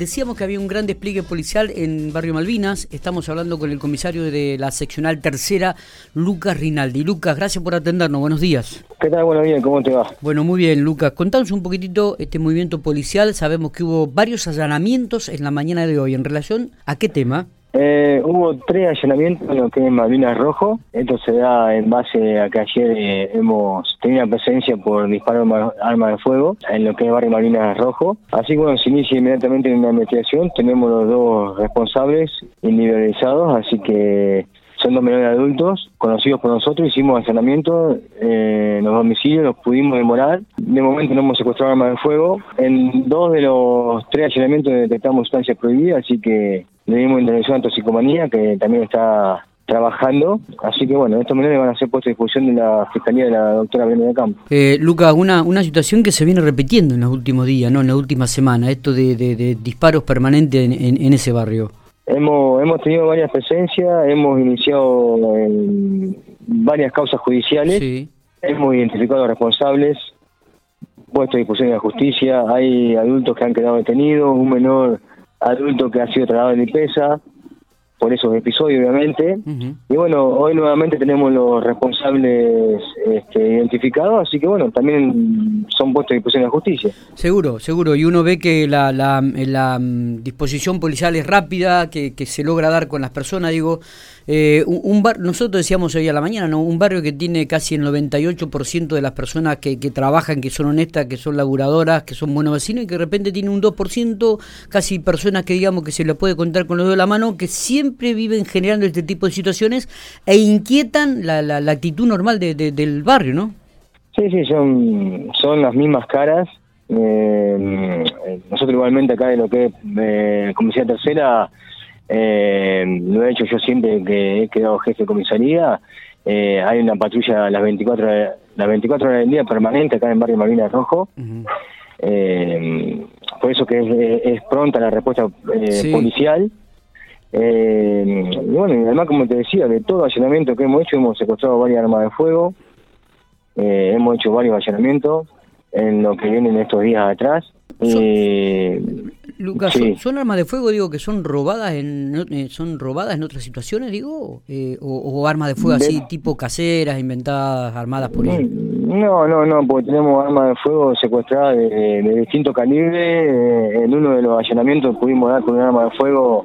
Decíamos que había un gran despliegue policial en Barrio Malvinas. Estamos hablando con el comisario de la seccional tercera, Lucas Rinaldi. Lucas, gracias por atendernos. Buenos días. ¿Qué tal? Buenos días. ¿Cómo te va? Bueno, muy bien, Lucas. Contanos un poquitito este movimiento policial. Sabemos que hubo varios allanamientos en la mañana de hoy. ¿En relación a qué tema? Eh, hubo tres allanamientos en lo que es Malvinas Rojo. Esto se da en base a que ayer eh, hemos tenido presencia por disparo de arma de fuego en lo que es Barrio Malvinas Rojo. Así que bueno, se inicia inmediatamente una investigación. Tenemos los dos responsables individualizados, así que son dos menores adultos conocidos por nosotros, hicimos allanamiento eh, en los domicilios, los pudimos demorar. De momento no hemos secuestrado armas de fuego. En dos de los tres allanamientos detectamos sustancias prohibidas, así que dimos intervención a toxicomanía, que también está trabajando, así que bueno, estos menores van a ser puestos a disposición de la Fiscalía de la doctora Brenda de Campo. Eh, Luca, una, una situación que se viene repitiendo en los últimos días, ¿no? en la última semana, esto de, de, disparos permanentes en, en, ese barrio. Hemos, hemos tenido varias presencias, hemos iniciado varias causas judiciales, hemos identificado a los responsables, puesto a disposición de la justicia, hay adultos que han quedado detenidos, un menor adulto que ha sido trasladado de limpieza por esos episodios, obviamente. Y bueno, hoy nuevamente tenemos los responsables este, identificados, así que bueno, también son puestos a disposición de la justicia. Seguro, seguro. Y uno ve que la, la, la mm, disposición policial es rápida, que, que, se logra dar con las personas. Digo, eh, un, bar, nosotros decíamos hoy a la mañana, ¿no? un barrio que tiene casi el 98% de las personas que, que trabajan, que son honestas, que son laburadoras, que son buenos vecinos, y que de repente tiene un 2%, casi personas que digamos que se le puede contar con los dedos de la mano, que siempre siempre viven generando este tipo de situaciones e inquietan la, la, actitud normal de, del barrio, ¿no? Sí, sí, son, son las mismas caras. Eh, nosotros igualmente acá en lo que es eh, Comisaría Tercera, eh, lo he hecho yo siempre que he quedado jefe de comisaría. Eh, hay una patrulla las 24, las 24 horas del día permanente acá en Barrio Malvinas Rojo. por eso que es, pronta la respuesta policial. Eh, y bueno, y además, como te decía, de todo allanamiento que hemos hecho, hemos secuestrado varias armas de fuego, eh, hemos hecho varios allanamientos en lo que vienen estos días atrás. Eh, Lucas, ¿son, armas de fuego, digo, que son robadas en eh, son robadas en otras situaciones, digo? Eh, o, armas de fuego así, tipo caseras, inventadas, armadas por él? No, no, no, porque tenemos armas de fuego secuestradas de, de distinto calibre. en uno de los allanamientos pudimos dar con un arma de fuego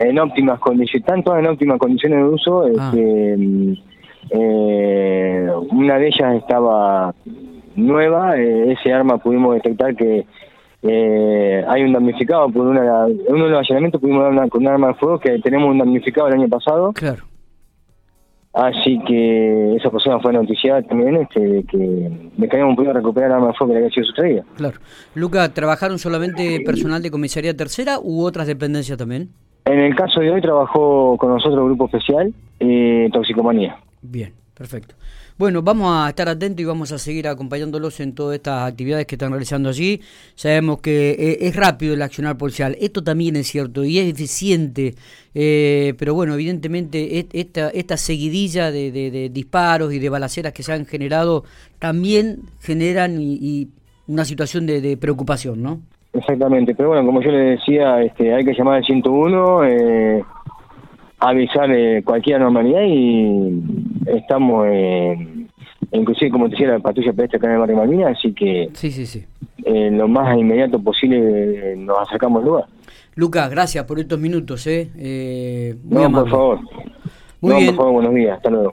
en óptimas condiciones, tanto en óptimas condiciones de uso, ah. este, eh, una de ellas estaba nueva, eh, ese arma pudimos detectar que eh, hay un damnificado por una, uno de los allanamientos pudimos dar una, con un arma de fuego que tenemos un damnificado el año pasado. Claro. Así que esa persona fue noticiada también este, que, de que habíamos podido recuperar el arma de fuego que le había sido sustraída. Claro. Luca, ¿trabajaron solamente personal de comisaría tercera u otras dependencias también? En el caso de hoy trabajó con nosotros el Grupo Especial eh, Toxicomanía. Bien, perfecto. Bueno, vamos a estar atentos y vamos a seguir acompañándolos en todas estas actividades que están realizando allí. Sabemos que eh, es rápido el accionar policial, esto también es cierto y es eficiente, eh, pero bueno, evidentemente esta, seguidilla de, disparos y de balaceras que se han generado también generan y una situación de preocupación, ¿no? Exactamente, pero bueno, como yo le decía, este, hay que llamar al 101, eh, avisar eh, cualquier normalidad y estamos, eh, inclusive como te decía, la patrulla pedestre acá en el barrio Malvinas, así que sí, sí, sí. Eh, lo más inmediato posible nos acercamos al lugar. Lucas, gracias por estos minutos. Eh. no, por favor. Muy no, por favor, buenos días, hasta luego.